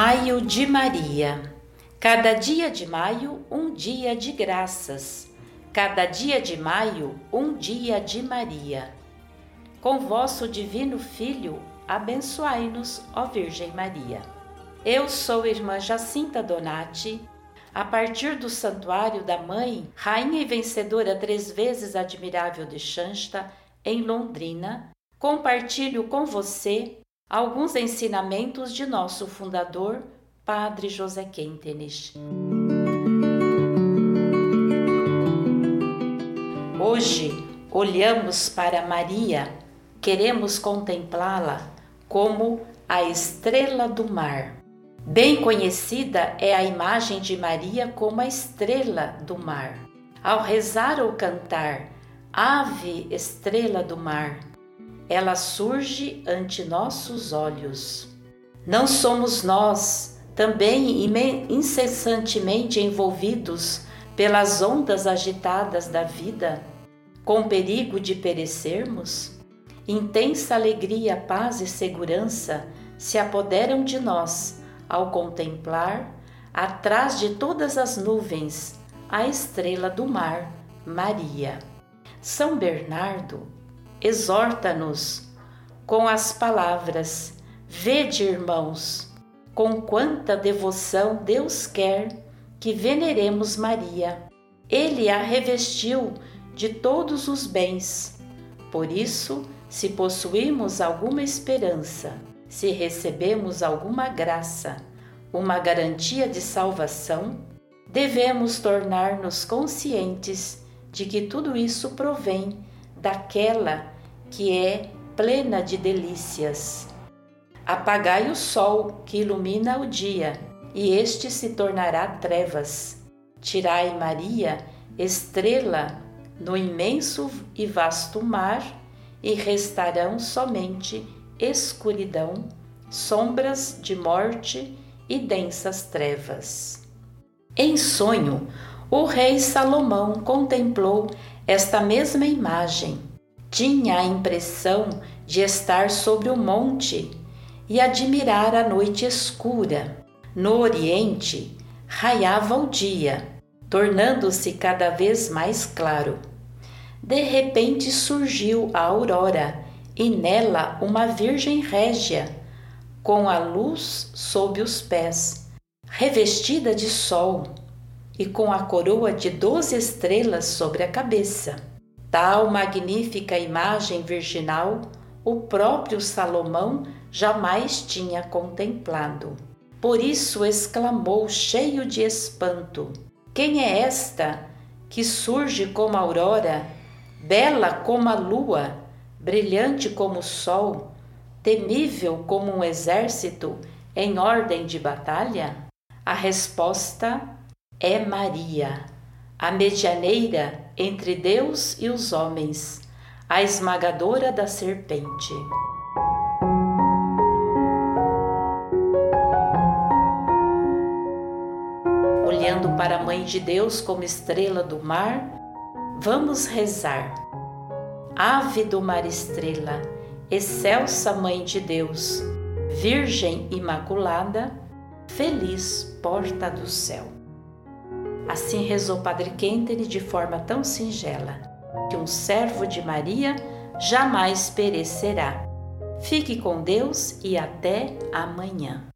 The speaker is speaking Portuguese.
Maio de Maria. Cada dia de maio, um dia de graças. Cada dia de maio, um dia de Maria. Com vosso divino Filho, abençoai-nos, ó Virgem Maria. Eu sou irmã Jacinta Donati, a partir do Santuário da Mãe, Rainha e Vencedora três vezes admirável de Xansta, em Londrina, compartilho com você alguns ensinamentos de nosso fundador, Padre José Quentenes. Hoje olhamos para Maria, queremos contemplá-la como a estrela do mar. Bem conhecida é a imagem de Maria como a estrela do mar. Ao rezar ou cantar, Ave Estrela do Mar, ela surge ante nossos olhos. Não somos nós, também incessantemente envolvidos pelas ondas agitadas da vida, com perigo de perecermos? Intensa alegria, paz e segurança se apoderam de nós ao contemplar, atrás de todas as nuvens, a estrela do mar, Maria. São Bernardo exorta-nos com as palavras: Vede, irmãos, com quanta devoção Deus quer que veneremos Maria. Ele a revestiu de todos os bens. Por isso, se possuímos alguma esperança, se recebemos alguma graça, uma garantia de salvação, devemos tornar-nos conscientes de que tudo isso provém daquela que é plena de delícias. Apagai o sol que ilumina o dia, e este se tornará trevas. Tirai Maria, estrela, no imenso e vasto mar, e restarão somente escuridão, sombras de morte e densas trevas. Em sonho, o rei Salomão contemplou esta mesma imagem. Tinha a impressão de estar sobre o monte e admirar a noite escura. No Oriente, raiava o dia, tornando-se cada vez mais claro. De repente surgiu a aurora e nela uma Virgem Régia, com a luz sob os pés, revestida de sol e com a coroa de doze estrelas sobre a cabeça. Tal magnífica imagem virginal o próprio Salomão jamais tinha contemplado. Por isso exclamou, cheio de espanto: Quem é esta que surge como a aurora, bela como a lua, brilhante como o sol, temível como um exército em ordem de batalha? A resposta é Maria, a medianeira entre Deus e os homens, a esmagadora da serpente. Olhando para a Mãe de Deus como estrela do mar, vamos rezar. Ave do mar estrela, excelsa Mãe de Deus, Virgem Imaculada, feliz porta do céu. Assim rezou Padre Kentenny de forma tão singela, que um servo de Maria jamais perecerá. Fique com Deus e até amanhã.